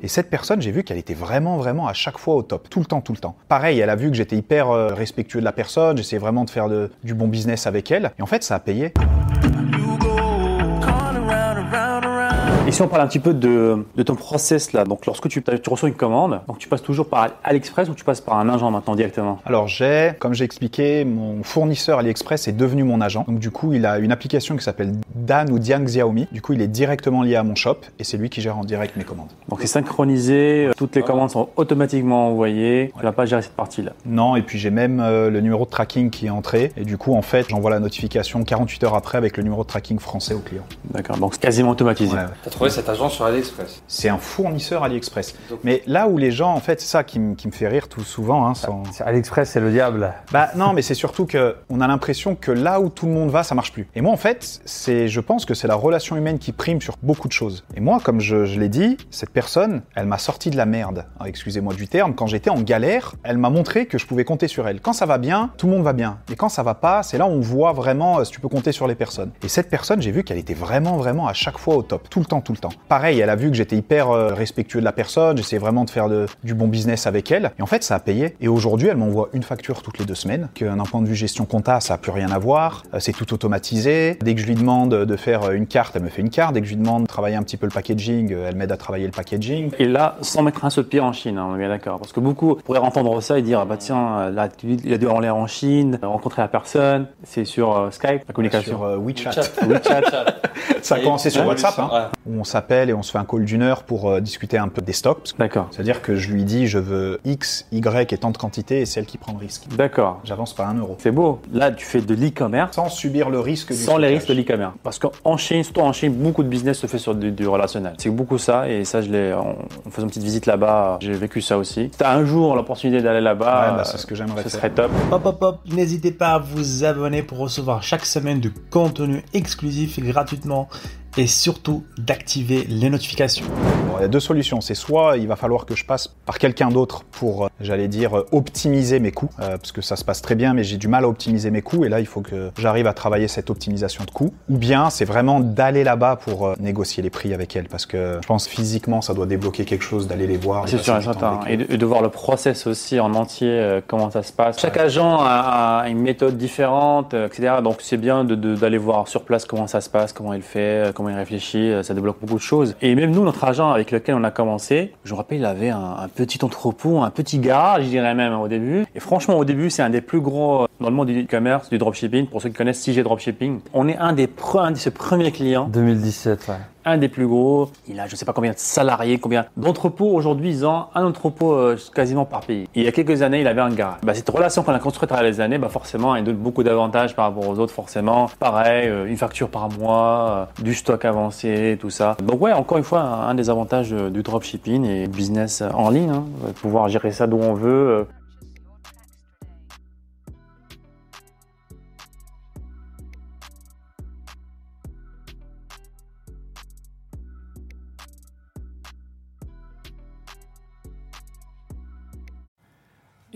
Et cette personne, j'ai vu qu'elle était vraiment, vraiment à chaque fois au top, tout le temps, tout le temps. Pareil, elle a vu que j'étais hyper euh, respectueux de la personne, j'essayais vraiment de faire de- du bon business avec elle. Et en fait, ça a payé. Et si on parle un petit peu de, de ton process là, donc lorsque tu, tu reçois une commande, donc tu passes toujours par AliExpress ou tu passes par un agent maintenant directement? Alors j'ai, comme j'ai expliqué, mon fournisseur AliExpress est devenu mon agent. Donc du coup, il a une application qui s'appelle Dan ou Diang Xiaomi. Du coup, il est directement lié à mon shop et c'est lui qui gère en direct mes commandes. Donc c'est synchronisé, euh, toutes les commandes sont automatiquement envoyées, tu vas pas gérer cette partie-là. Non, et puis j'ai même euh, le numéro de tracking qui est entré. Et du coup, en fait, j'envoie la notification 48 heures après avec le numéro de tracking français au client. D'accord, donc c'est quasiment automatisé. Ouais, ouais. T'as trouvé cet agent sur AliExpress? C'est un fournisseur AliExpress. Donc- Mais là où les gens, en fait, c'est ça qui, me- qui me fait rire tout souvent. Hein, sans- AliExpress, c'est le diable. Bah non, mais c'est surtout que on a l'impression que là où tout le monde va, ça marche plus. Et moi, en fait, c'est, je pense que c'est la relation humaine qui prime sur beaucoup de choses. Et moi, comme je, l'ai dit, cette personne, elle m'a sorti de la merde. Ah, Excusez-moi du terme. Quand j'étais en galère, elle m'a montré que je pouvais compter sur elle. Quand ça va bien, tout le monde va bien. Et quand ça va pas, c'est là où on voit vraiment euh, si tu peux compter sur les personnes. Et cette personne, j'ai vu qu'elle était vraiment, vraiment à chaque fois au top, tout le temps, tout le temps. Pareil, elle a vu que j'étais hyper euh, respectueux de la personne. J'essayais vraiment de faire du bon business avec elle. Et en fait, ça a payé. Et aujourd'hui, elle m'envoie une facture toutes les deux semaines. Que d'un point de vue gestion compta, ça a plus rien à voir. Euh, C'est tout automatisé. Dès que je lui demande de faire euh, une carte, elle me fait une carte. Dès que je lui demande de travailler un petit peu le packaging, euh, elle m'aide à travailler le packaging. Et là, sans mettre un seul pied en Chine, hein, on est bien d'accord. Parce que beaucoup pourraient entendre ça et dire, ah bah tiens, euh, là, tu- il a dû aller en Chine, rencontrer la personne, c'est sur euh, Skype, la communication. Sur euh, WeChat. WeChat. Ça a commencé sur WhatsApp, hein, ouais. où on s'appelle et on se fait un call d'une heure pour euh, discuter un peu des stocks. D'accord. C'est-à-dire que je lui dis je veux X, Y et tant de quantité et c'est elle qui prend le risque. D'accord. J'avance pas un euro. C'est beau. Là, tu fais de l'e-commerce Sans subir le risque du sans les risques de l'e-commerce. Parce qu'en Chine, surtout en Chine, beaucoup de business se fait sur du, du relationnel. C'est beaucoup ça, et ça, je l'ai, en, en faisant une petite visite là-bas, j'ai vécu ça aussi. Si t'as un jour l'opportunité d'aller là-bas, Ouais, bah, c'est ce que j'aimerais ce faire. serait top. Hop hop hop, n'hésitez pas à vous abonner pour recevoir chaque semaine du contenu exclusif et gratuitement et surtout d'activer les notifications. Il y a deux solutions. C'est soit il va falloir que je passe par quelqu'un d'autre pour, euh, j'allais dire, euh, optimiser mes coûts, euh, parce que ça se passe très bien, mais j'ai du mal à optimiser mes coûts, et là il faut que j'arrive à travailler cette optimisation de coûts. Ou bien c'est vraiment d'aller là-bas pour euh, négocier les prix avec elle, parce que je pense physiquement ça doit débloquer quelque chose d'aller les voir. et C'est sûr certain. Et de, voir le process aussi en entier, euh, comment ça se passe. Chaque agent a, a une méthode différente, etc. Donc c'est bien d'aller voir sur place comment ça se passe, comment il fait, comment il réfléchit. Ça débloque beaucoup de choses. Et même nous, notre agent avec lequel on a commencé, je me rappelle, il avait un, petit entrepôt, un petit garage, je dirais même au début. Et franchement, au début, c'est un des plus gros dans le monde du e-commerce, du dropshipping. Pour ceux qui connaissent CG Dropshipping, on est un des, pre- un de ses premiers clients 2017, ouais. un des plus gros. Il a je sais pas combien de salariés, combien d'entrepôts. Aujourd'hui, ils ont un entrepôt euh, quasiment par pays. Et il y a quelques années, il avait un garage. Bah, cette relation qu'on a construite à travers les années, bah, forcément, elle donne beaucoup d'avantages par rapport aux autres, forcément. Pareil, euh, une facture par mois, euh, du stock avancé, tout ça. Donc ouais, encore une fois, un, un des avantages du dropshipping et business en ligne, hein, pouvoir gérer ça d'où on veut.